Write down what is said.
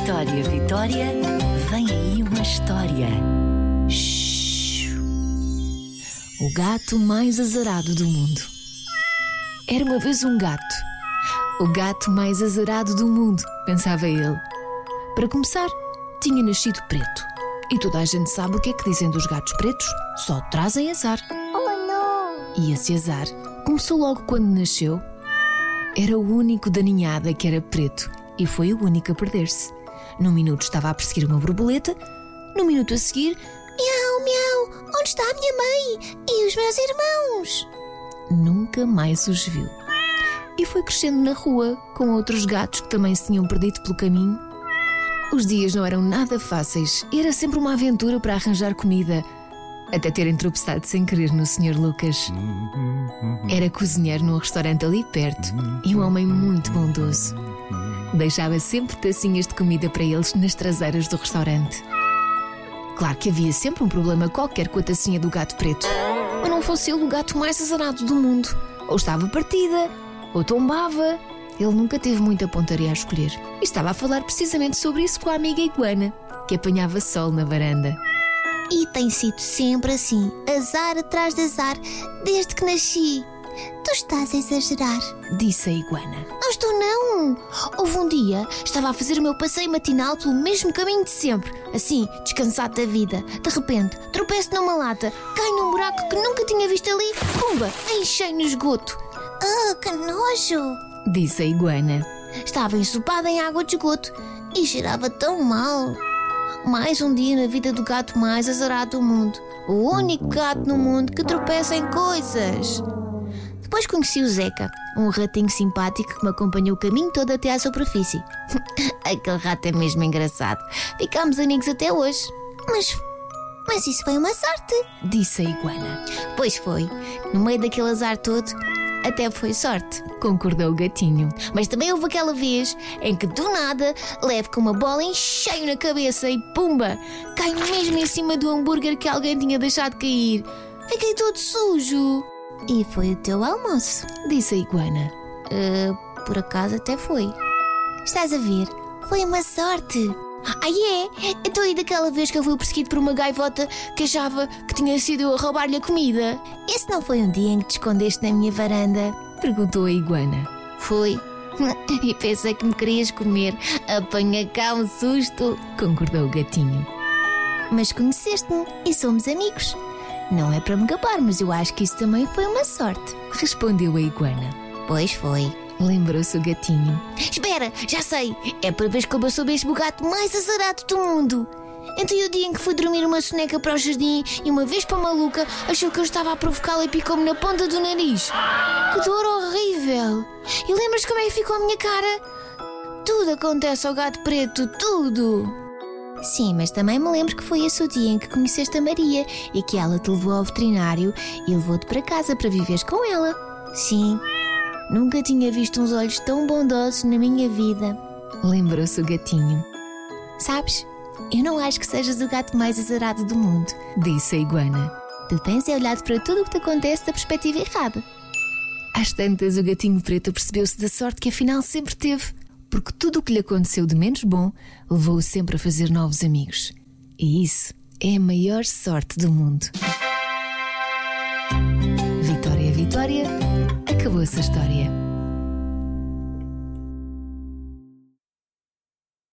Vitória, Vitória, vem aí uma história. Shhh. O gato mais azarado do mundo. Era uma vez um gato. O gato mais azarado do mundo, pensava ele. Para começar, tinha nascido preto. E toda a gente sabe o que é que dizem dos gatos pretos: só trazem azar. Oh não! E esse azar começou logo quando nasceu. Era o único da ninhada que era preto e foi o único a perder-se. Num minuto estava a perseguir uma borboleta, no minuto a seguir, Miau, miau! Onde está a minha mãe? E os meus irmãos? nunca mais os viu. E foi crescendo na rua com outros gatos que também se tinham perdido pelo caminho. Os dias não eram nada fáceis e era sempre uma aventura para arranjar comida, até terem tropeçado sem querer no Sr. Lucas. Era cozinheiro num restaurante ali perto e um homem muito bondoso. Deixava sempre tacinhas de comida para eles nas traseiras do restaurante. Claro que havia sempre um problema qualquer com a tacinha do gato preto. Mas não fosse ele o gato mais azarado do mundo. Ou estava partida, ou tombava. Ele nunca teve muita pontaria a escolher. E estava a falar precisamente sobre isso com a amiga Iguana, que apanhava sol na varanda. E tem sido sempre assim, azar atrás de azar, desde que nasci. Tu estás a exagerar. Disse a Iguana. Não estou, não! Houve um dia, estava a fazer o meu passeio matinal pelo mesmo caminho de sempre, assim, descansado da vida. De repente, tropeço numa lata, caio num buraco que nunca tinha visto ali, pumba, enchei no esgoto. Ah, que nojo! Disse a Iguana. Estava ensopada em água de esgoto e cheirava tão mal. Mais um dia na vida do gato mais azarado do mundo. O único gato no mundo que tropeça em coisas. Depois conheci o Zeca, um ratinho simpático que me acompanhou o caminho todo até à superfície. Aquele rato é mesmo engraçado. Ficámos amigos até hoje. Mas. Mas isso foi uma sorte. Disse a Iguana. Pois foi. No meio daquele azar todo, até foi sorte. Concordou o gatinho. Mas também houve aquela vez em que do nada levo com uma bola em cheio na cabeça e pumba! Cai mesmo em cima do hambúrguer que alguém tinha deixado cair. Fiquei todo sujo. E foi o teu almoço. Disse a Iguana. Ah, por acaso até foi. Estás a ver? Foi uma sorte. Ai é? Então e daquela vez que eu fui perseguido por uma gaivota que achava que tinha sido eu a roubar-lhe a comida? Esse não foi um dia em que te escondeste na minha varanda? Perguntou a Iguana. Foi. E pensei que me querias comer. Apanha cá um susto. Concordou o gatinho. Mas conheceste-me e somos amigos. Não é para me gabar, mas eu acho que isso também foi uma sorte. Respondeu a Iguana. Pois foi. Lembrou-se o gatinho. Espera, já sei. É para ver como eu sou mesmo o gato mais azarado do mundo. Então o dia em que fui dormir uma soneca para o jardim e uma vez para a maluca achou que eu estava a provocá-la e picou-me na ponta do nariz. Que dor horrível! E lembras como é que ficou a minha cara? Tudo acontece ao gato preto, tudo! Sim, mas também me lembro que foi esse o dia em que conheceste a Maria e que ela te levou ao veterinário e levou-te para casa para viveres com ela. Sim, nunca tinha visto uns olhos tão bondosos na minha vida. Lembrou-se o gatinho. Sabes, eu não acho que sejas o gato mais azarado do mundo. Disse a Iguana. Tu tens é olhado para tudo o que te acontece da perspectiva errada. Às tantas, o gatinho preto percebeu-se da sorte que afinal sempre teve, porque tudo o que lhe aconteceu de menos bom levou-o sempre a fazer novos amigos. E isso é a maior sorte do mundo. Vitória, Vitória, acabou essa história.